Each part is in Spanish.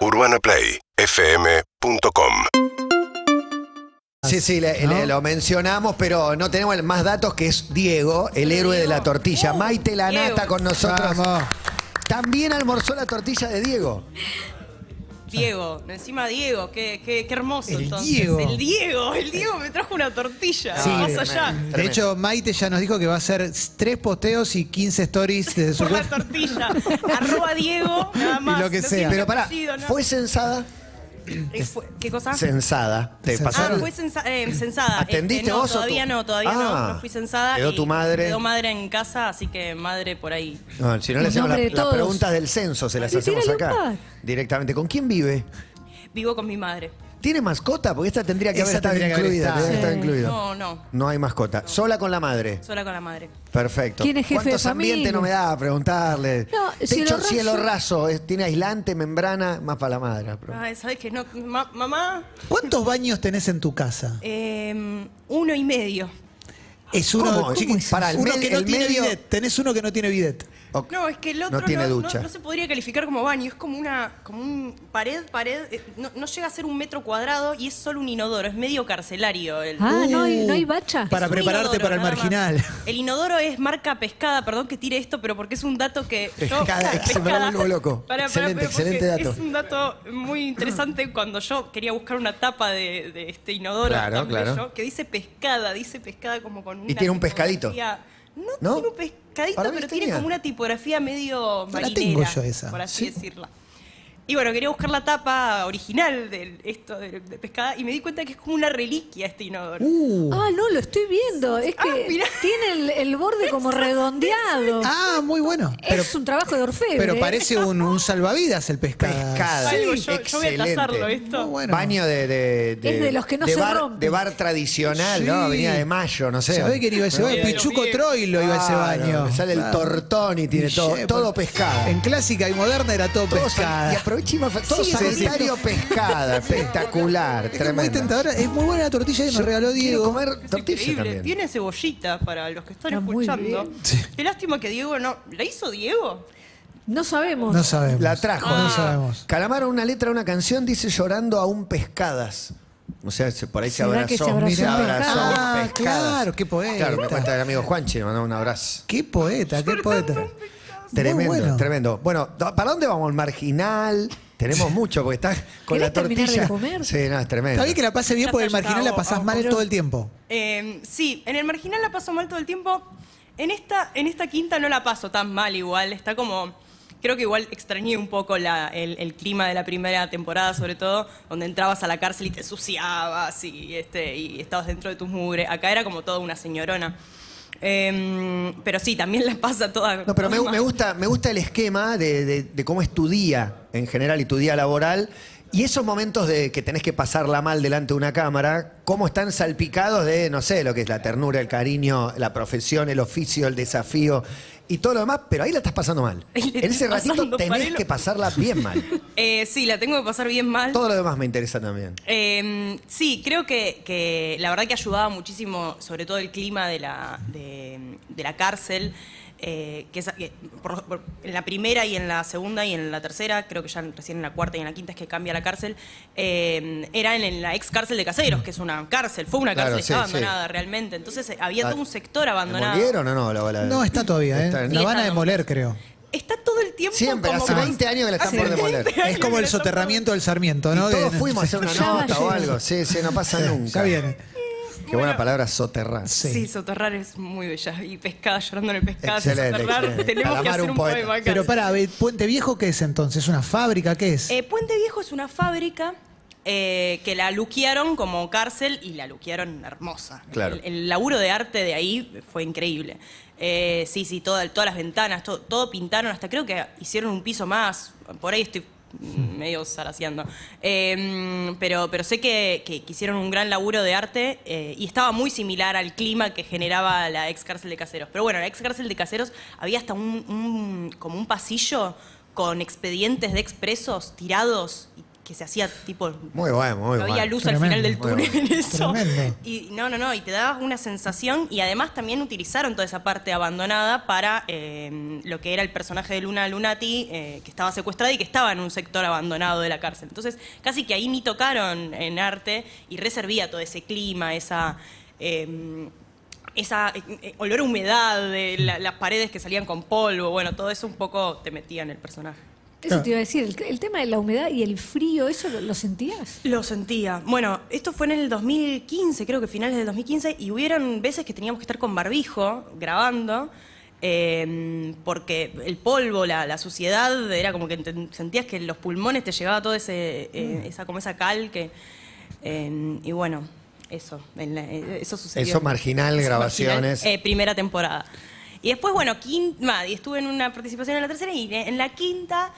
UrbanaPlayFM.com Sí, sí, le- ¿no? le- lo mencionamos, pero no tenemos más datos que es Diego, el héroe de la tortilla. Maite Lanata Diego. con nosotros. Vamos. También almorzó la tortilla de Diego. Diego, encima Diego, qué, qué, qué hermoso El entonces. Diego. El Diego, el Diego me trajo una tortilla. Sí, más allá. De hecho, Maite ya nos dijo que va a hacer tres posteos y 15 stories desde su Por la tortilla. Arroba Diego, nada más. lo que no sea. Pero pará. ¿fue censada? Eh, fue- ¿Qué cosa? Censada. ¿Te Censada. Ah, pasaron? fue censa- eh, censada. ¿Atendiste Este, no, vos o Todavía tú? no, todavía Ah. no. No fui censada. ¿Quedó y tu madre? Quedó madre en casa, así que madre por ahí. No, si no le hacemos las preguntas del censo, se las hacemos acá. Directamente. ¿Con quién vive? Vivo con mi madre. ¿Tiene mascota? Porque esta tendría que Esa haber estado tendría que haber incluida. estado. tendría que estar Sí. incluido. No, no. No hay mascota. Sola con la madre. Sola con la madre. Perfecto. ¿Quién es jefe ¿Cuántos de ambientes familia? no me da a preguntarle? No, Techo, cielo raso. cielo raso. es- ¿Tiene aislante, membrana? Más para la madre. pero- Ay, ¿sabes qué? No, ma- mamá, ¿Cuántos baños tenés en tu casa? eh, uno y medio. Es uno, ¿Cómo? chiqui- ¿Cómo es? Para, el uno que no el tiene medio- bidet. Tenés uno que no tiene bidet. No, es que el otro No tiene ducha. no se podría calificar como baño, es como una como un pared, pared, eh, no, no llega a ser un metro cuadrado y es solo un inodoro, es medio carcelario. El, Ah, ¿no hay, Uh, no hay bacha? Para prepararte inodoro, para el más. marginal. El inodoro es marca pescada, perdón que tire esto, pero porque es un dato que yo... Pescada, es que se me vuelvo loco. Pará, pará, Excelente, pero porque excelente dato. Es un dato muy interesante cuando yo quería buscar una tapa de, de este inodoro Claro, claro. que dice pescada, dice pescada como con una tiene un pescadito. No, ¿No? tiene un pescadito, Para mí pero tiene como una tipografía medio No la marinera, tengo yo esa. por así Sí. decirla. Y bueno, quería buscar la tapa original de esto de, de pescada y me di cuenta que es como una reliquia este inodoro. Uh. Ah, no, lo estoy viendo. Es Ah, que mirá. tiene el, el borde como redondeado. Ah, muy bueno. Pero, es un trabajo de orfebre. pero ¿eh? parece un, un salvavidas el pescado. Pescada. Algo, yo, yo voy a Excelente. tasarlo esto. Muy bueno. Baño de, de, Es de los que no se bar, rompen. De bar tradicional, ¿no? Sí. Avenida de Mayo, no sé. ¿Sabés quién iba a ese baño? Pichuco Troilo iba a ese baño. Sale el tortón y tiene todo, todo pescado. En clásica y moderna era todo, Todo más- todo Sí, sanitario pescada, espectacular, Es que muy tremendo. tentadora. Es muy buena la tortilla que me regaló Diego. comer Es tortilla increíble. también. Tiene cebollita para los que están Está escuchando. Qué lástima que Diego no. ¿La hizo Diego? No sabemos. No sabemos. La trajo. No sabemos. Calamaro, una letra de una canción dice llorando aún pescadas. O sea, se- por ahí se ¿Será abrazó. que se abrazó se un abrazó pescado? un Ah, pescadas. claro, qué poeta. Claro, me cuenta el amigo Juanchi, le mandó un abrazo. Qué poeta, qué poeta. Tremendo, bueno. tremendo. Bueno, ¿para dónde vamos? ¿El marginal? Tenemos mucho, porque estás con ¿Querés la terminar de tortilla. comer? Sí, no, es tremendo. Está bien que la pase bien Ya porque el marginal la pasás mal todo el tiempo. Eh, sí, en el marginal la paso mal todo el tiempo. En esta, en esta quinta no la paso tan mal igual. Está como. Creo que igual extrañé un poco la- el, el clima de la primera temporada, sobre todo, donde entrabas a la cárcel y te suciabas y, este, y estabas dentro de tu mugre. Acá era como toda una señorona. Em, pero sí, también la pasa toda. No, pero me, gusta, me gusta el esquema de, de- de cómo es tu día en general y tu día laboral. Y esos momentos de que tenés que pasarla mal delante de una cámara, cómo están salpicados de, no sé, lo que es la ternura, el cariño, la profesión, el oficio, el desafío y todo lo demás, pero ahí la estás pasando mal. En ese ratito tenés que pasarla bien mal. Eh, sí, la tengo que pasar bien mal. Todo lo demás me interesa también. Eh, sí, creo que, que la verdad que ayudaba muchísimo, sobre todo el clima de la, de, de la cárcel, eh, que, es- que por- por- en la primera y en la segunda y en la tercera, creo que ya recién en la cuarta y en la quinta es que cambia la cárcel, eh, era en, en la ex cárcel de Caseros, que es una cárcel, fue una Claro, cárcel sí, está sí. abandonada realmente, entonces eh, había Ah, todo un sector abandonado. ¿Demolieron o no? La- la- No, está todavía, ¿eh? Está- La Sí, van a demoler, creo. Está todo el tiempo Siempre, como hace que- 20 años que la están por demoler. 20 Es como el por- soterramiento del Sarmiento, ¿no? Y todos fuimos a hacer una nota o algo. Sí, sí, no pasa nunca. Ya viene. Qué buena palabra, soterrar. Sí. Sí, soterrar es muy bella. Y pescada, llorando en el pescado. Excelente, soterrar, excelente. tenemos que hacer un un, poema acá. Pero para, Puente Viejo, ¿qué es entonces? ¿Una fábrica? ¿Qué es? Eh, Puente Viejo es una fábrica eh, que la luquearon como cárcel y la luquearon hermosa. Claro. El, el laburo de arte de ahí fue increíble. Eh, sí, sí, toda- todas las ventanas, todo, todo pintaron, hasta creo que hicieron un piso más. Por ahí estoy medio zaraseando. Eh, pero, pero sé que, que- que hicieron un gran laburo de arte eh, y estaba muy similar al clima que generaba la ex cárcel de caseros. Pero bueno, la ex cárcel de caseros había hasta un, un- como un pasillo con expedientes de expresos tirados y que se hacía tipo Muy bueno, muy no había bueno. luz al final del túnel en eso. Tremendo. Y no, no, no, y te daba una sensación y además también utilizaron toda esa parte abandonada para eh, lo que era el personaje de Luna Lunati, eh, que estaba secuestrada y que estaba en un sector abandonado de la cárcel. Entonces, casi que ahí ni tocaron en arte y reservía todo ese clima, esa... eh, esa eh, olor a humedad de la- las paredes que salían con polvo, bueno, todo eso un poco te metía en el personaje. Eso te iba a decir, el, el tema de la humedad y el frío, ¿eso lo, lo sentías? Lo sentía. Bueno, esto fue en el 2015, creo que finales del 2015, y hubieron veces que teníamos que estar con barbijo grabando, eh, porque el polvo, la, la suciedad, era como que te- sentías que los pulmones te llegaba todo ese, eh, esa, como esa cal que... eh, y bueno, eso, en la- eh, eso sucedió. Eso marginal, grabaciones. eh, primera temporada. Y después, bueno, quinta, y estuve en una participación en la tercera y en la quinta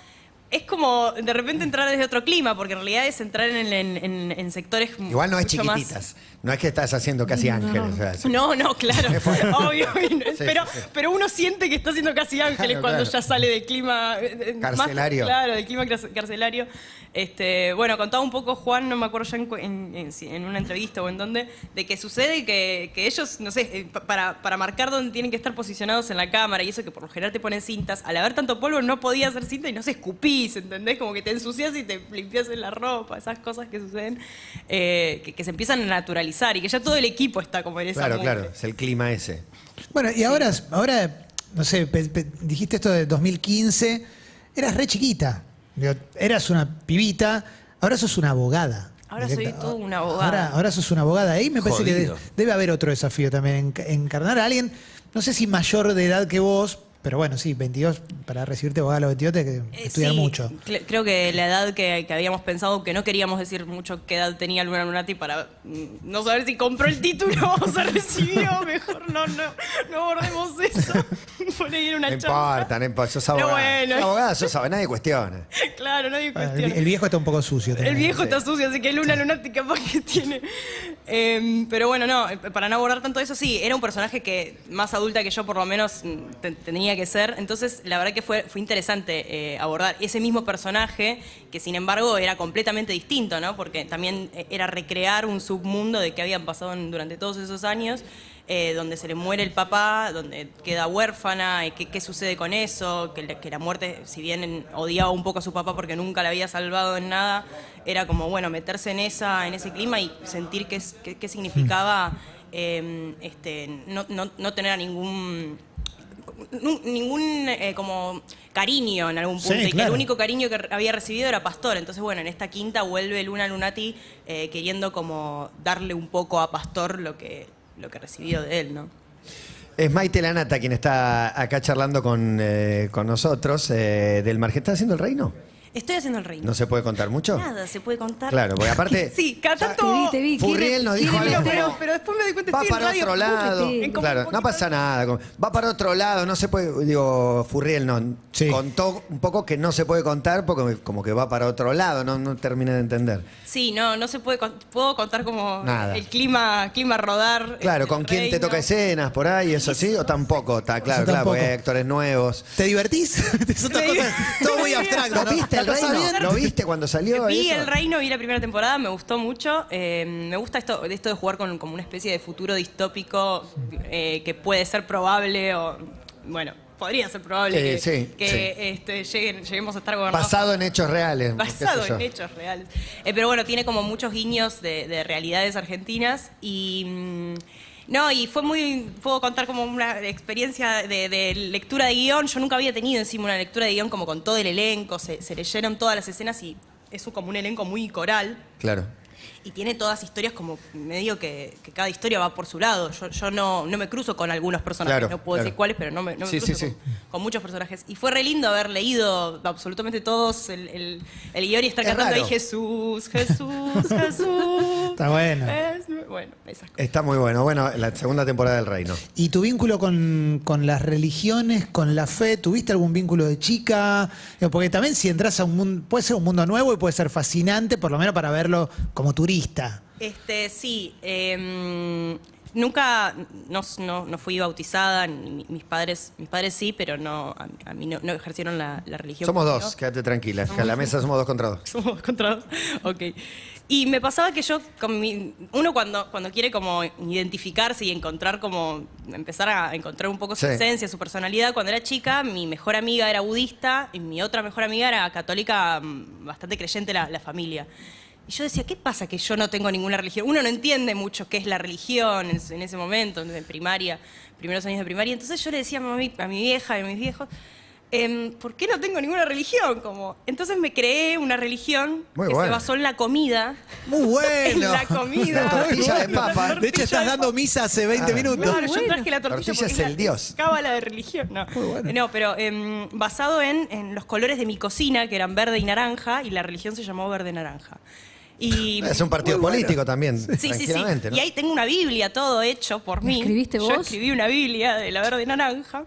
es como de repente entrar desde otro clima, porque en realidad es entrar en, en- en- en sectores Igual no es más- chiquititas. No es que estás haciendo casi ángeles. o sea, es- No, no, claro, obvio. Sí, pero, sí, pero uno siente que está haciendo casi ángeles Claro, cuando claro. ya sale del clima eh, eh, más- Carcelario. claro, del clima car- carcelario. Este, bueno, contaba un poco Juan, no me acuerdo ya en, una entrevista o en dónde, de que sucede que, que ellos, no sé, eh, pa- para, para marcar dónde tienen que estar posicionados en la cámara y eso que por lo general te ponen cintas, al haber tanto polvo no podía hacer cinta y no se ¿entendés? Como que te ensucias y te limpias en la ropa, esas cosas que suceden, eh, que, que se empiezan a naturalizar y que ya todo el equipo está como en esa Claro, claro, es el clima ese. Bueno, y ahora, ahora no sé, pe- pe- dijiste esto de 2015, eras re chiquita, Digo, eras una pibita, ahora sos una abogada. Ahora soy Directa- toda una abogada. Ahora, ahora sos una abogada. Ahí me parece que debe haber otro desafío también, enc- encarnar a alguien, no sé si mayor de edad que vos, pero bueno, sí, 22, para recibirte abogada a los 22 te que Eh, estudiar sí, mucho. cre- Creo que la edad que, que habíamos pensado, que no queríamos decir mucho qué edad tenía Luna Lunati para mm, no saber si compró el título o se recibió, mejor no, no, no abordemos eso. Por ahí era una No charla. importa, no importa. Sos abogada. bueno. Sos abogada, sos abogada, nadie cuestiona. Claro, nadie Bueno, el, cuestiona. el viejo está un poco sucio. El también. viejo está sucio, así que Luna Lunati capaz que tiene. Em, pero bueno, no, eh, para no abordar tanto eso, sí, era un personaje que más adulta que yo por lo menos mm, te- que ser. Entonces, la verdad que fue, fue interesante eh, abordar ese mismo personaje, que sin embargo era completamente distinto, ¿no? Porque también eh, era recrear un submundo de que habían pasado durante todos esos años. eh, donde se le muere el papá, donde queda huérfana, qué, qué sucede con eso, que, la- muerte, si bien en- odiaba un poco a su papá porque nunca la había salvado en nada, era como, bueno, meterse en, esa, en ese clima y sentir qué, qué- significaba eh, este, no, no- no tener a ningún ningún eh, como cariño en algún Sí, punto y que el único cariño que había recibido era Pastor entonces bueno en esta quinta vuelve Luna Lunati eh, queriendo como darle un poco a Pastor lo que lo que recibió de él no Es Maite Lanata quien está acá charlando con, eh, con nosotros eh, del margen. ¿Estás haciendo el reino? Estoy haciendo el reino ¿No se puede contar mucho? nada se puede contar Claro, porque aparte- sí cada tanto Te vi, te vi. Furriel ¿Quiere- nos dijo algo como- pero después me di cuenta Va estoy en para radio otro lado. Claro, no pasa nada. Va para otro lado, no se puede. Digo, Furriel no. Sí. Contó un poco que no se puede contar porque como que va para otro lado, no, no terminé de entender. sí no no se puede puedo contar como Nada. el clima clima rodar Claro, el ¿con quién te toca escenas por ahí? ¿Eso sí? ¿O tampoco? Está claro, Eso claro, porque hay actores nuevos. ¿Te divertís? es otra Me cosa, div- todo muy abstracto. ¿Lo ¿no? viste ¿Lo viste cuando salió Vi eso? El Reino, vi la primera temporada, me gustó mucho. Eh, me gusta esto, esto de jugar con como una especie de futuro distópico eh, que puede ser probable o, bueno, podría ser probable Eh, que, sí, que, sí. este, lleguen- lleguemos a estar gobernados. Basado en hechos reales. Basado en hechos reales. Eh, pero bueno, tiene como muchos guiños de, de realidades argentinas y... mm, no, y fue muy, puedo contar como una experiencia de, de lectura de guion. Yo nunca había tenido encima una lectura de guion como con todo el elenco, se, se leyeron todas las escenas y es como un elenco muy coral. Claro. Y tiene todas historias como medio que, que cada historia va por su lado. Yo, yo no, no me cruzo con algunos personajes, Claro, no puedo claro. decir cuáles, pero no me, no me Sí, cruzo sí, con, sí. con muchos personajes. Y fue re lindo haber leído absolutamente todos el, el, el guion y estar Es cantando raro. ahí Jesús, Jesús, Jesús. Está bueno. Es- bueno, esas cosas. Está muy bueno. Bueno, la segunda temporada del Reino. ¿Y tu vínculo con, con las religiones, con la fe? ¿Tuviste algún vínculo de chica? Digo, Porque también si entras a un mundo, puede ser un mundo nuevo y puede ser fascinante, por lo menos para verlo como turista. Este, sí. em, nunca, no, no, no fui bautizada, ni mis padres, mis padres sí, pero no, a, a mí no, no ejercieron la, la religión. Somos conmigo. dos, quédate tranquila. que a la mesa somos dos contra dos. Somos contra dos. Ok. Y me pasaba que yo, con mi- uno cuando, cuando quiere como identificarse y encontrar como, empezar a encontrar un poco su Sí. esencia, su personalidad, cuando era chica, mi mejor amiga era budista y mi otra mejor amiga era católica, mm, bastante creyente la, la familia. Y yo decía, ¿qué pasa que yo no tengo ninguna religión? Uno no entiende mucho qué es la religión en, ese momento, en primaria, primeros años de primaria. Entonces yo le decía a mi, a mi vieja y a mis viejos, em, ¿por qué no tengo ninguna religión? Como, entonces me creé una religión Muy que bueno. se basó en la comida. Muy bueno. En la comida. La tortilla de papa. De hecho, estás dando misa hace 20 Ah. minutos. Claro, yo bueno. traje la tortilla, Tortilla porque es el la- dios. cábala de religión, no. No, pero em, basado en, en los colores de mi cocina, que eran verde y naranja, y la religión se llamó verde-naranja. Y... Es un partido bueno. político también, Sí, sí, sí. Y ahí tengo una Biblia, todo hecho por ¿La mí. escribiste Yo vos? escribí una Biblia de la verde naranja,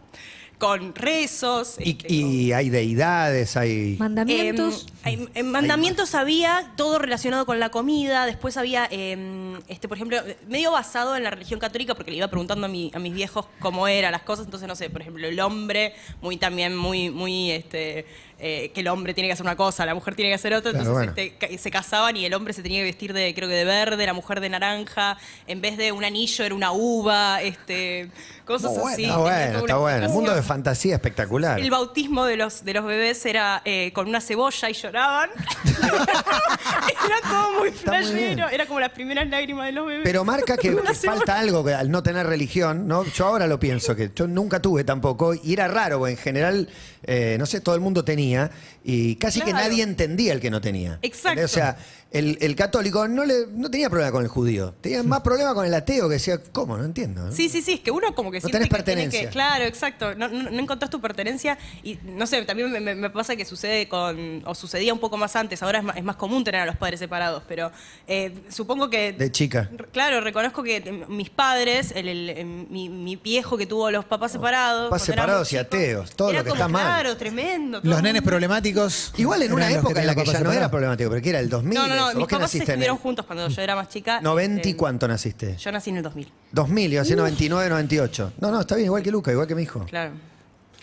con rezos. Y, este, y hay deidades, hay... Mandamientos. Eh, hay- en mandamientos había todo relacionado con la comida, después había, eh, este, por ejemplo, medio basado en la religión católica, porque le iba preguntando a, mi- a mis viejos cómo eran las cosas, entonces no sé, por ejemplo, el hombre, muy también, muy, muy, este, eh, que el hombre tiene que hacer una cosa, la mujer tiene que hacer otra, Claro, entonces bueno. este, se casaban y el hombre se tenía que vestir de, creo que de verde, la mujer de naranja, en vez de un anillo era una uva, este, cosas bueno. así. Está bueno, está bueno. Un mundo de fantasía espectacular. El bautismo de los, de los bebés era eh, con una cebolla y lloraban. era todo muy flashero. Era como las primeras lágrimas de los bebés. Pero marca que, que falta algo que al no tener religión, ¿no? Yo ahora lo pienso, que yo nunca tuve tampoco, y era raro, en general, eh, no sé, todo el mundo tenía, y casi que nadie entendía el que no tenía. Exacto. O sea, el, el católico no, le, no tenía problema con el judío, tenía más problema con el ateo, que decía, ¿cómo? No entiendo. ¿no? Sí, sí, sí, es que uno como que No siente tenés que tiene pertenencia. que- claro, exacto, no, no, no encontrás tu pertenencia y no sé, también me, me- me pasa que sucede con, o sucedía un poco más antes, ahora es más, es más común tener a los padres separados, pero eh, supongo que... De chica. Claro, reconozco que mis padres, el, el- mi, mi viejo que tuvo los papás separados... Papás separados y ateos, todo era lo que como, está mal. Claro, tremendo. Los nenes problemáticos. Igual en una época en la que ya no era problemático, porque era el 2000. No, no, no, ¿Vos mis qué papás estuvieron el juntos cuando yo era más chica. 90 y eh, cuánto naciste? Yo nací en el 2000, 2000, iba a ser 99, 98. No, no, está bien, igual que Luca, igual que mi hijo. claro.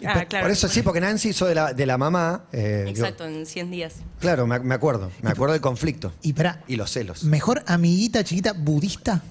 Ah, por, claro. por eso sí, porque Nancy hizo de la, de la mamá. eh, Exacto, en 100 días. claro, me, me acuerdo. Me acuerdo del conflicto. Y para Y los celos. mejor amiguita chiquita budista.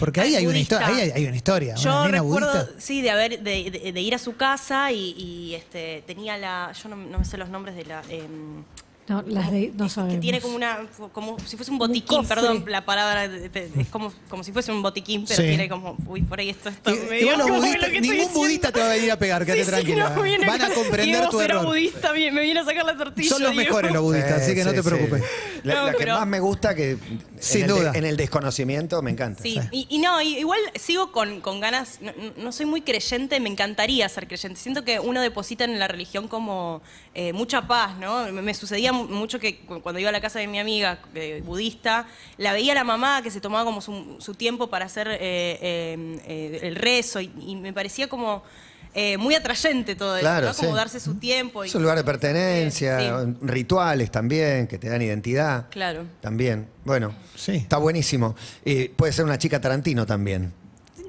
Porque ahí Ay, hay una, budista. historia, ahí hay, hay una historia. Yo una nena recuerdo, budista. sí, de haber, de, de- de ir a su casa y, y, este, tenía la, yo no, no me sé los nombres de la, em, No, las de, no es sabemos. que tiene como una, como si fuese un botiquín, cofre. perdón, la palabra, es como, como si fuese un botiquín, pero Sí. tiene como, uy, por ahí esto está medio que estoy ningún budista te va a venir a pegar, quédate Sí, sí, tranquila. no, viene Van a comprender Diego tu error. budista, me viene a sacar la tortilla. Son los Diego. mejores los budistas, así que no Sí, te sí. preocupes. La, No, la que pero- más me gusta que Sin en, el de- duda. en el desconocimiento me encanta. Sí, y, y no, y- igual sigo con, con ganas, no, no soy muy creyente, me encantaría ser creyente. Siento que uno deposita en la religión como eh, mucha paz, ¿no? Me, me sucedía mu- mucho que cu- cuando iba a la casa de mi amiga eh, budista, la veía a la mamá que se tomaba como su, su tiempo para hacer eh, eh, eh, el rezo y, y me parecía como eh, muy atrayente todo Claro, eso, ¿no? Como sí. darse su tiempo. y- Es un lugar de pertenencia, Sí, rituales también, que te dan identidad. Claro. También. Bueno, Sí. está buenísimo. Y puede ser una chica Tarantino también.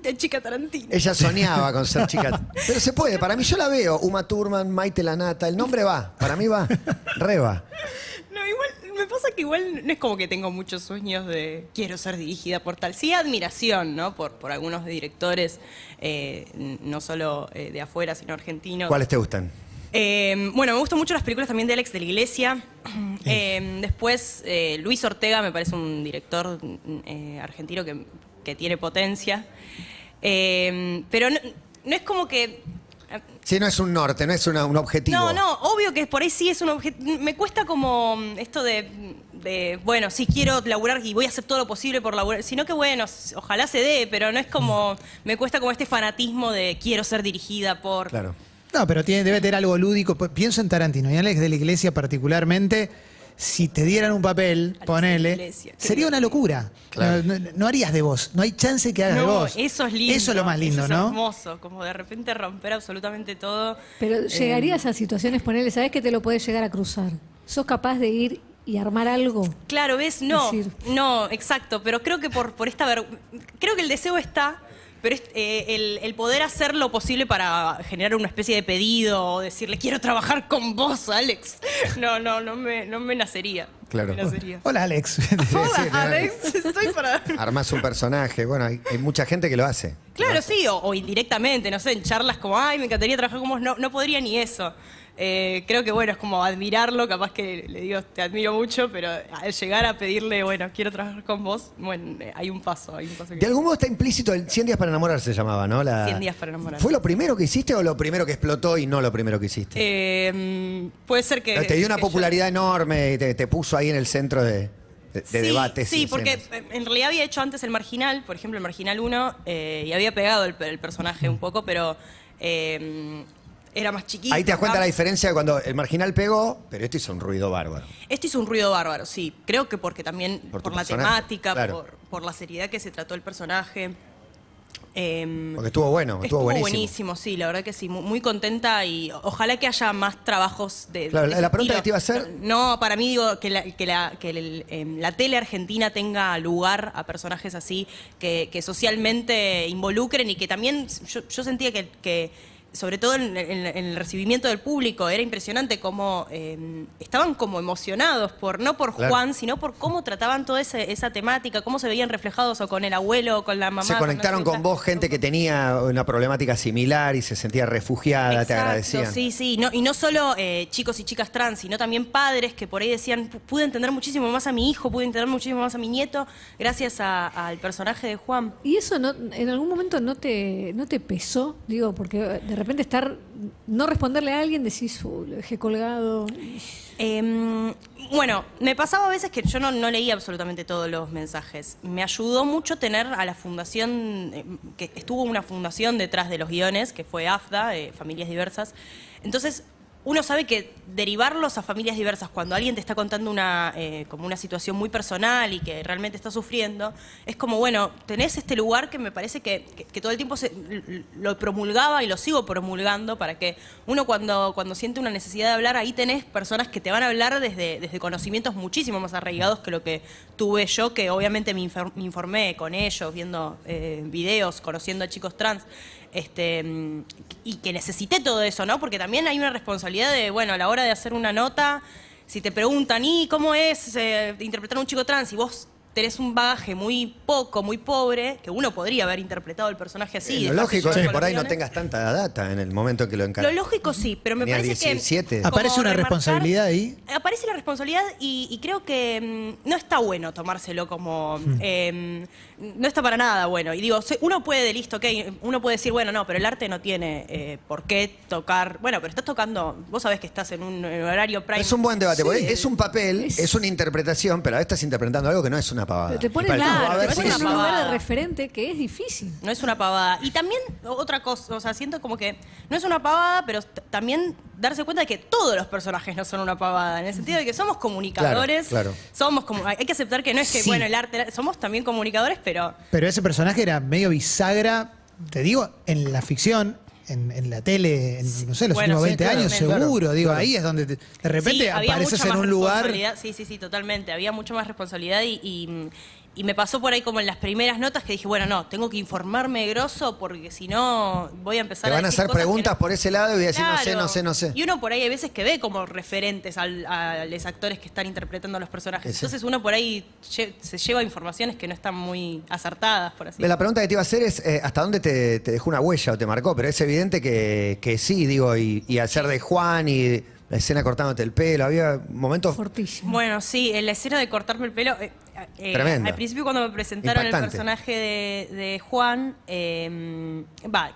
De chica Tarantino. Ella soñaba con ser chica. Pero se puede, para mí yo la veo. Uma Thurman, Maite Lanata, el nombre va. Para mí va. Re va. No, igual, me pasa que igual no es como que tengo muchos sueños de quiero ser dirigida por tal. Sí, admiración, ¿no? Por, por algunos directores, eh, no solo eh, de afuera, sino argentinos. ¿Cuáles te gustan? Eh, bueno, me gustan mucho las películas también de Alex de la Iglesia. Después, Luis Ortega me parece un director argentino que, que tiene potencia. Pero no, no es como que Sí, no es un norte, no es una- un objetivo. no, no, obvio que por ahí sí es un objetivo. Me cuesta como esto de, de, bueno, sí quiero laburar y voy a hacer todo lo posible por laburar, sino que bueno, ojalá se dé, pero no es como, me cuesta como este fanatismo de quiero ser dirigida por... Claro. No, pero tiene, debe tener algo lúdico. P- Pienso en Tarantino y Alex de la Iglesia particularmente. Si te dieran un papel, ponele, Iglesia, sería una locura. Claro. No, no- no harías de vos. No hay chance que hagas de vos. eso es lindo. Eso es lo más lindo, eso ¿no? Es hermoso, como de repente romper absolutamente todo. Pero llegarías a situaciones, ponele, ¿sabes que te lo puedes llegar a cruzar? ¿Sos capaz de ir y armar algo? Claro, ¿ves? No, Decir- no, exacto, pero creo que por, por esta ver... Creo que el deseo está, pero eh, el, el poder hacer lo posible para generar una especie de pedido o decirle quiero trabajar con vos, Alex. No, no, no me, no me nacería. Claro. Me nacería. Hola, Alex. Hola. Alex, estoy para. Armás un personaje. Bueno, hay, hay mucha gente que lo hace. Claro, sí, o, o indirectamente, no sé, en charlas como, ay, me encantaría trabajar con vos, no, no podría ni eso. Eh, creo que, bueno, es como admirarlo, capaz que le digo, te admiro mucho, pero al llegar a pedirle, bueno, quiero trabajar con vos, bueno, eh, hay un paso, hay un paso que... De algún modo está implícito el 100 días para enamorarse se llamaba, ¿no? La... 100 días para enamorarse. ¿Fue lo primero que hiciste o lo primero que explotó y no lo primero que hiciste? Eh, puede ser que... te dio una yo- popularidad enorme y te, te puso ahí en el centro de, de- de sí, debates. Sí, porque escenas. en realidad había hecho antes el Marginal, por ejemplo, el Marginal 1, eh, y había pegado el, el personaje un poco, pero eh, era más chiquito. Ahí te das cuenta acá. la diferencia de cuando el marginal pegó, pero esto hizo un ruido bárbaro. Esto hizo un ruido bárbaro, sí. Creo que porque también Por por, la personaje, temática, claro. por, por la seriedad que se trató el personaje. Em, Porque estuvo bueno, estuvo, Estuvo buenísimo. buenísimo, sí, la verdad que sí, mu- muy contenta y ojalá que haya más trabajos de... Claro, de la- pregunta que te iba a hacer- No, para mí digo que la, que la, que el, em, la tele argentina tenga lugar a personajes así, que, que socialmente involucren y que también yo, yo sentía que... sobre todo en, en- en el recibimiento del público, era impresionante cómo em, estaban como emocionados, por no por Claro. Juan, sino por cómo trataban toda ese- esa temática, cómo se veían reflejados o con el abuelo o con la mamá. Se con conectaron con vos gente que tenía una problemática similar y se sentía refugiada, te agradecían. Sí, sí, no, y no solo eh, chicos y chicas trans, sino también padres que por ahí decían, "Pu- pude entender muchísimo más a mi hijo, pude entender muchísimo más a mi nieto, gracias al personaje de Juan. ¿Y eso no, en algún momento no te, no te pesó? Digo, porque de repente estar, no responderle a alguien, decís, "Uh, lo dejé colgado. Em, bueno, me pasaba a veces que yo no, no leía absolutamente todos los mensajes. Me ayudó mucho tener a la fundación, eh, que estuvo una fundación detrás de los guiones, que fue AFDA, eh, Familias Diversas. Entonces, uno sabe que derivarlos a familias diversas cuando alguien te está contando una, eh, como una situación muy personal y que realmente está sufriendo, es como, bueno, tenés este lugar que me parece que, que- todo el tiempo se, lo promulgaba y lo sigo promulgando para que uno cuando, cuando siente una necesidad de hablar, ahí tenés personas que te van a hablar desde, desde conocimientos muchísimo más arraigados que lo que tuve yo, que obviamente me informé con ellos, viendo eh, videos, conociendo a chicos trans este, mm, y que necesité todo eso, ¿no? Porque también hay una responsabilidad de, bueno, a la hora de hacer una nota, si te preguntan, ¿y cómo es eh, interpretar a un chico trans? Y vos tenés un bagaje muy poco, muy pobre, que uno podría haber interpretado el personaje así. Eh, lo lógico es que por ahí no tengas tanta data en el momento en que lo encargas. Lo lógico sí, pero me Tenía parece 17. que... ¿Aparece una remarcar- responsabilidad ahí? Aparece la responsabilidad y, y creo que mm, no está bueno tomárselo como... eh, no está para nada bueno. Y digo, uno puede, listo, ok, uno puede decir, bueno, no, pero el arte no tiene eh, por qué tocar... Bueno, pero estás tocando... Vos sabés que estás en un en horario prime. Es un buen debate, Sí. porque es un papel, Es- una interpretación, pero a estás interpretando algo que no es una pavada. Pero te para tipo, claro, a ver te un lugar de referente que es difícil. No es una pavada. Y también otra cosa, o sea, siento como que no es una pavada, pero también darse cuenta de que todos los personajes no son una pavada, en el sentido de que somos comunicadores, Claro, claro. somos como hay que aceptar que no es que Sí. bueno, el arte, somos también comunicadores, pero Pero ese personaje era medio bisagra, te digo, en la ficción, en, en la tele, en, no sé, los Bueno, últimos sí, 20 años, seguro. Claro, digo, claro. ahí es donde te- de repente Sí, apareces en un lugar. responsabilidad. Sí, sí, sí, totalmente. Había mucho más responsabilidad y, y- y me pasó por ahí como en las primeras notas que dije, bueno, no, tengo que informarme grosso porque si no voy a empezar Te van a decir hacer cosas que preguntas no- por ese lado y voy a decir, no sé, no sé, no sé. Y uno por ahí hay veces que ve como referentes al- a los actores que están interpretando a los personajes. Ese. Entonces uno por ahí lle- se lleva informaciones que no están muy acertadas, por así La pregunta que te iba a hacer es, eh, ¿hasta dónde te, te dejó una huella o te marcó? Pero es evidente que, que sí, digo, y, y al ser de Juan y la escena cortándote el pelo, había momentos... Fortísimo. Bueno, sí, en la escena de cortarme el pelo. eh, eh. Al principio, cuando me presentaron Impactante. el personaje de, de Juan, eh,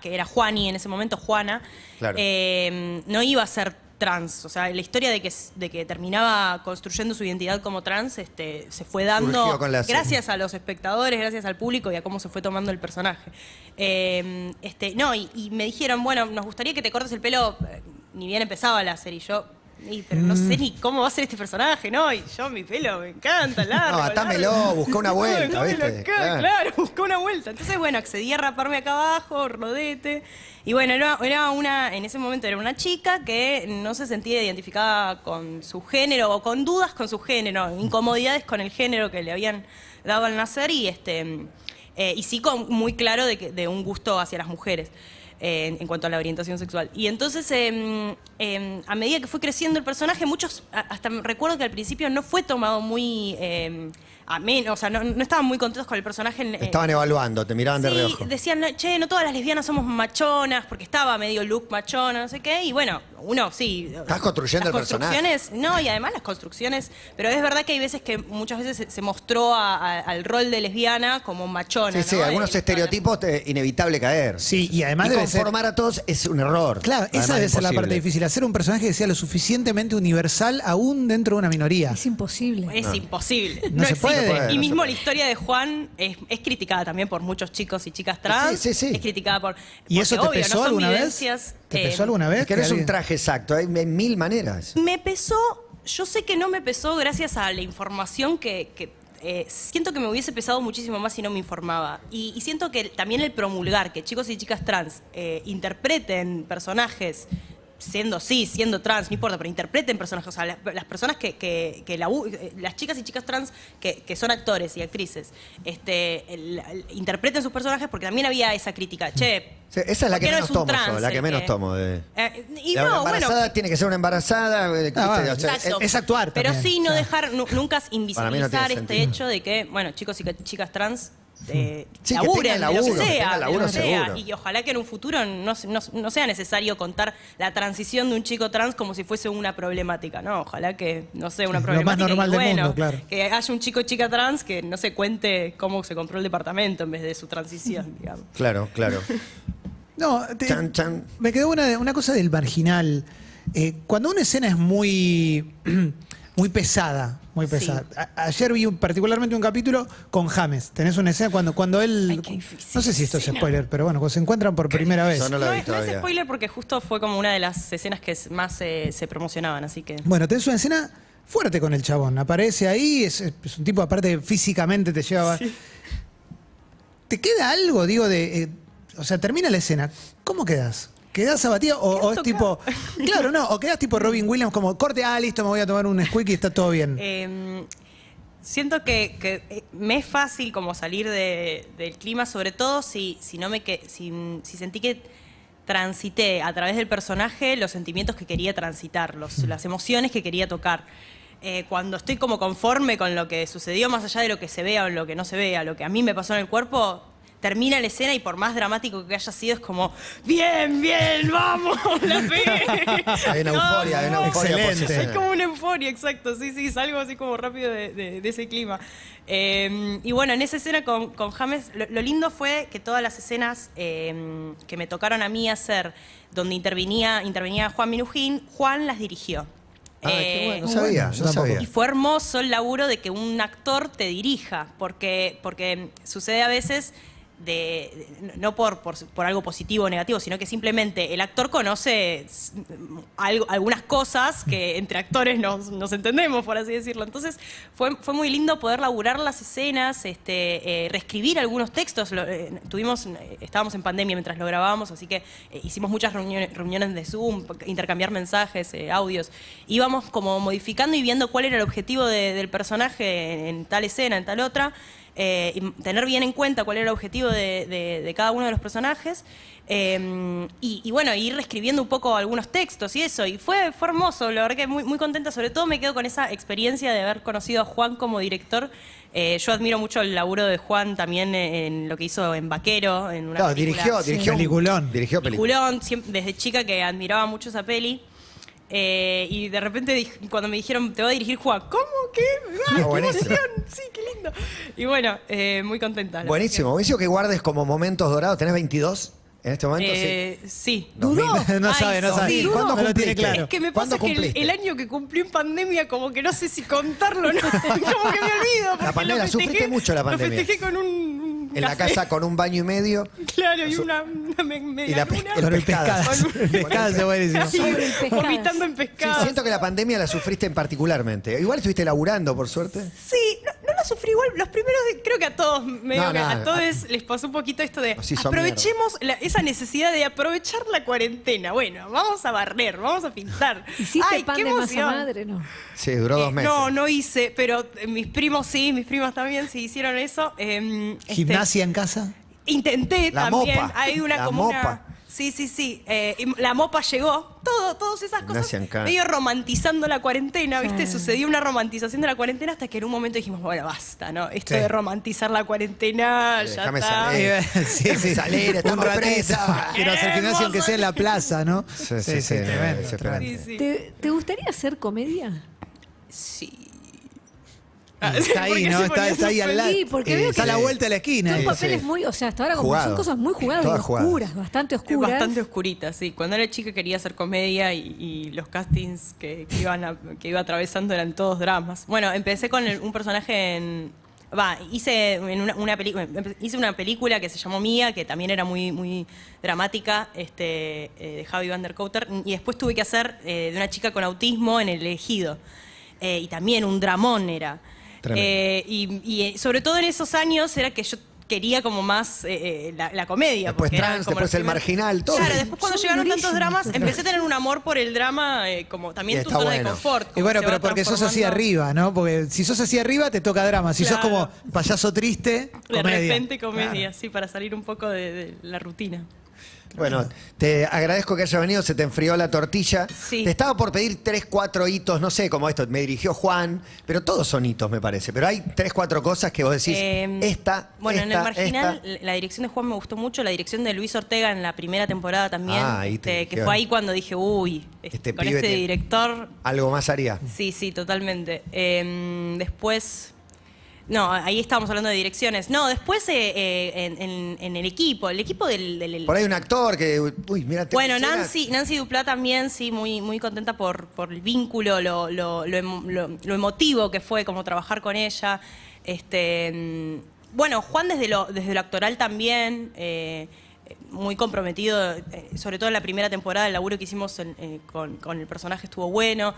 que era Juani en ese momento, Juana, Claro. eh, no iba a ser trans. O sea, la historia de que, s- de que terminaba construyendo su identidad como trans este, se fue dando gracias a los espectadores, gracias al público y a cómo se fue tomando el personaje. Eh, este, no, y, y me dijeron, bueno, nos gustaría que te cortes el pelo, ni bien empezaba la serie, y yo... "Y, pero no sé ni cómo va a ser este personaje, ¿no? Y yo, mi pelo me encanta, largo. No, atámelo, buscá una vuelta, atámelo ¿viste? acá, Claro. claro, buscá una vuelta. Entonces, bueno, accedí a raparme acá abajo, rodete. Y bueno, era, era una, en ese momento era una chica que no se sentía identificada con su género o con dudas con su género, incomodidades con el género que le habían dado al nacer y este Eh, y sí con muy claro de, que- de un gusto hacia las mujeres. Eh, en, cuanto a la orientación sexual. Y entonces, em, em, a medida que fue creciendo el personaje, muchos, a- hasta recuerdo que al principio no fue tomado muy em, ameno, o sea, no, no estaban muy contentos con el personaje. Te estaban evaluando, te miraban de reojo. decían, "No, che, no todas las lesbianas somos machonas, porque estaba medio look machona, no sé qué, y bueno, uno sí. Estás construyendo las el personaje. construcciones, No, y además las construcciones, pero es verdad que hay veces que muchas veces se, se mostró a- a- al rol de lesbiana como machona. Sí, sí, ¿no? algunos Eh, estereotipos te- inevitable caer. Sí, y además y debe ser- conformar a todos es un error. Claro, esa debe ser la parte difícil. Hacer un personaje que sea lo suficientemente universal aún dentro de una minoría. Es imposible. Es imposible. No se existe. puede. Y mismo puede. la historia de Juan es, es criticada también por muchos chicos y chicas trans. Sí, sí, sí. Es criticada por. ¿Y eso porque, te obvio, pesó no son alguna vez? ¿Te eh, pesó alguna vez? Que no es un traje exacto, hay, hay mil maneras. Me pesó, yo sé que no me pesó gracias a la información que, que, eh, siento que me hubiese pesado muchísimo más si no me informaba. Y, y siento que también el promulgar que chicos y chicas trans eh, interpreten personajes siendo sí, siendo trans, no importa, pero interpreten personajes, o sea, las, las personas que, que, que labu- eh, las chicas y chicas trans que, que son actores y actrices, este, el- el- interpreten sus personajes porque también había esa crítica, che, Sí, esa es la ¿por que no menos es un tomo, yo, trans la que menos que- tomo. De... Eh, y la no, embarazada bueno, tiene que ser una embarazada. eh, Ah, ¿viste? O sea, Exacto. es actuar Pero también, sí no o sea. dejar nu- nunca invisibilizar este sentido. hecho de que, bueno, chicos y ca- chicas trans eh, Sí, que laburen tengan de lo que que sea, lo que sea. Y ojalá que en un futuro no, se- no- no sea necesario contar la transición de un chico trans como si fuese una problemática, ¿no? Ojalá que no sea una Lo más problemática. y normal del bueno, mundo, claro. Que haya un chico chica trans que no se cuente cómo se compró el departamento en vez de su transición, digamos. Claro, claro. No, te- Chan, chan. me quedó una, una cosa del marginal. Eh, cuando una escena es muy, muy pesada, muy Sí. pesada. A- ayer vi un- particularmente un capítulo con James. Tenés una escena cuando, cuando él. Ay, qué difícil no sé si esto es spoiler, pero bueno, cuando se encuentran por primera vez. Yo no la No, vi es, no es todavía. spoiler porque justo fue como una de las escenas que más eh, se promocionaban, así que... Bueno, tenés una escena fuerte con el chabón. Aparece ahí, es, es un tipo, aparte físicamente te lleva. ¿Te queda algo, digo, de. eh, o sea, termina la escena. ¿Cómo quedas? ¿Quedás abatida o, o es tipo. Claro, no, o quedás tipo Robin Williams, como corte, ah, listo, me voy a tomar un squeak y está todo bien. Eh, siento que, que, eh, me es fácil como salir de- del clima, sobre todo si, si no me que, si, si sentí que transité a través del personaje los sentimientos que quería transitar, los- las emociones que quería tocar. Eh, cuando estoy como conforme con lo que sucedió, más allá de lo que se vea o lo que no se vea, lo que a mí me pasó en el cuerpo, termina la escena y por más dramático que haya sido, es como, bien, bien, vamos, la pegué. Hay una euforia, hay una euforia Excelente. Es como una euforia, exacto. Sí, sí, salgo así como rápido de, de- de ese clima. Eh, y bueno, en esa escena con, con James, lo, lo lindo fue que todas las escenas eh, que me tocaron a mí hacer, donde intervenía, intervenía Juan Minujín, Juan las dirigió. Qué Eh, bueno, no sabía, bueno, yo no tampoco. sabía. y fue hermoso el laburo de que un actor te dirija, porque, porque sucede a veces de, de- no por, por, por algo positivo o negativo, sino que simplemente el actor conoce algo- algunas cosas que entre actores nos, nos entendemos, por así decirlo. Entonces fue, fue muy lindo poder laburar las escenas, este, eh, reescribir algunos textos. Lo- eh, tuvimos, estábamos en pandemia mientras lo grabábamos, así que eh, hicimos muchas reuniones, reuniones de Zoom, intercambiar mensajes, eh, audios. Íbamos como modificando y viendo cuál era el objetivo de- del personaje en, en tal escena, en tal otra. Eh, y tener bien en cuenta cuál era el objetivo de, de- de cada uno de los personajes. eh, y, y bueno, ir reescribiendo un poco algunos textos y eso. Y fue, fue hermoso, la verdad que muy, muy contenta. Sobre todo me quedo con esa experiencia de haber conocido a Juan como director. Eh, yo admiro mucho el laburo de Juan también en lo que hizo en Vaquero, en una Claro, película- dirigió, dirigió. un- Peliculón. Dirigió película. peliculón, siempre- desde chica que admiraba mucho esa peli. Eh, y de repente cuando me dijeron, te va a dirigir Juan, ¿cómo? ¿Qué? ¡Ay, Ah, qué buenísimo. emoción! Sí, qué lindo. Y bueno, eh, muy contenta. la Buenísimo, buenísimo que guardes como momentos dorados. ¿Tenés 22 en este momento? Eh, sí. ¿Dudó? No sabe, no sabe. sí, ¿Cuándo no lo tiene cumpliste? claro. Es que me ¿Cuándo pasa que el, año que cumplí en pandemia, como que no sé si contarlo o no. como que me olvido. lo pandemia, sufriste mucho la pandemia. Lo festejé con un. En la casa con un baño y medio. Claro, y una, una me- Y media la luna. pesca- el Con el pescado. pescado. El pescado es buenísimo. Sobre el pescado. Vomitando en Sí, pescado. siento que la pandemia la sufriste en particularmente. Igual estuviste laburando, por suerte. Sí, no, la sufrí igual. Los primeros, creo que a todos, medio No, que no, a todos a- les pasó un poquito esto de aprovechemos la- esa necesidad de aprovechar la cuarentena. Bueno, vamos a barrer, vamos a pintar. ¿Hiciste Ay, pan qué de masa madre? No. Sí, duró dos Eh, meses. No, no hice, pero eh, mis primos sí, mis primas también sí hicieron eso. Eh, este, ¿Gimnasia en casa? Intenté La también. mopa, Hay una la como una- mopa. Sí, sí, sí. Eh, y la mopa llegó. Todo, todas esas cosas. Medio romantizando la cuarentena, ¿viste? Sí. Sucedió una romantización de la cuarentena hasta que en un momento dijimos, bueno, basta, ¿no? Esto Sí. de romantizar la cuarentena, Sí, ya déjame está. salir. Sí, sí. salir, ratito. presa. Quiero hacer gimnasia aunque sea en la plaza, ¿no? Sí, sí, sí, tremendo, tremendo. Sí, sí. ¿Te, te gustaría hacer comedia? Sí. Está ahí, ¿no? Está, está ahí al lado. Sí, porque Eh, está a la vuelta de la esquina. Son papeles sí. muy, o sea, hasta ahora como son cosas muy jugadas y Todas jugadas. oscuras, bastante oscuras. bastante oscurita, sí. Cuando era chica quería hacer comedia y, y los castings que, que iban a- que iba atravesando eran todos dramas. Bueno, empecé con el- un personaje en... Va, hice en una, una película, hice una película que se llamó Mía, que también era muy, muy dramática, este, eh, de Javi Van der Kouter, y después tuve que hacer eh, de una chica con autismo en El Ejido. Eh, y también un dramón era. Eh, y, y, eh, sobre todo en esos años era que yo quería como más eh, eh, la, la comedia. Después porque trans, como después el marginal, todo. Claro, después cuando Son llegaron tantos dramas, empecé a tener un amor por el drama, eh, como también tu zona de confort. Y bueno, pero porque sos así arriba, ¿no? Porque si sos así arriba te toca drama. Si sos Claro. como payaso triste, De comedia. repente comedia, sí, para salir un poco de, de la rutina. Bueno, te agradezco que hayas venido, se te enfrió la tortilla. Sí. Te estaba por pedir tres, cuatro hitos, no sé, como esto, me dirigió Juan, pero todos son hitos, me parece. Pero hay tres, cuatro cosas que vos decís, Eh, esta, Bueno, en el marginal, esta. la dirección de Juan me gustó mucho, la dirección de Luis Ortega en la primera temporada también. Ah, te este, que fue ahí cuando dije, uy, Este este, con este director Algo más haría. Sí, sí, totalmente. Eh, después. No, ahí estábamos hablando de direcciones. No, después eh, eh, en, en- en el equipo, el equipo del. del- Por ahí un actor que, uy, mira, te bueno, Nancy, Nancy Duplá también, sí, muy, muy contenta por, por el vínculo, lo, lo- lo emo- lo- lo emotivo que fue como trabajar con ella. Este, mm, bueno, Juan desde lo, desde lo actoral también, eh, eh, muy comprometido, eh, sobre todo en la primera temporada, el laburo que hicimos en- eh, con, con el personaje estuvo bueno.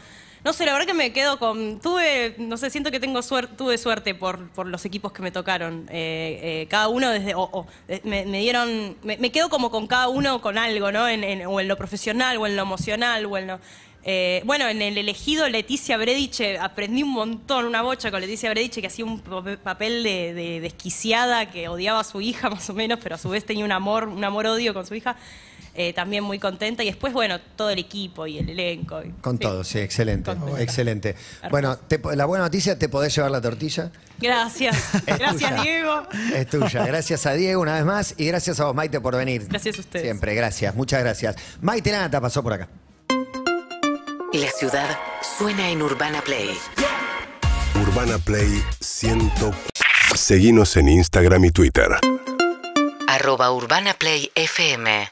No sé, la verdad que me quedo con. Tuve, no sé, siento que tengo suerte, tuve suerte por, por los equipos que me tocaron. Eh, eh, cada uno desde. o- eh, me, me dieron. Me, quedo como con cada uno con algo, ¿no? En, en- o en lo profesional, o en lo emocional, o en lo. eh, bueno, en el elegido Leticia Brediche aprendí un montón, una bocha con Leticia Brediche que hacía un pape- papel de, de desquiciada que odiaba a su hija más o menos, pero a su vez tenía un amor, un amor-odio con su hija. Eh, también muy contenta. Y después, bueno, todo el equipo y el elenco. y- Con sí. todo, sí, excelente, excelente. Bueno, te- la buena noticia, te podés llevar la tortilla. Gracias. Es Gracias, tuya. Diego. Es tuya. Gracias a Diego una vez más y gracias a vos, Maite, por venir. Gracias a ustedes. Siempre, gracias, muchas gracias. Maite Lanata pasó por acá. La ciudad suena en Urbana Play. Urbana Play 100. Seguinos en Instagram y Twitter. Arroba Urbana Play FM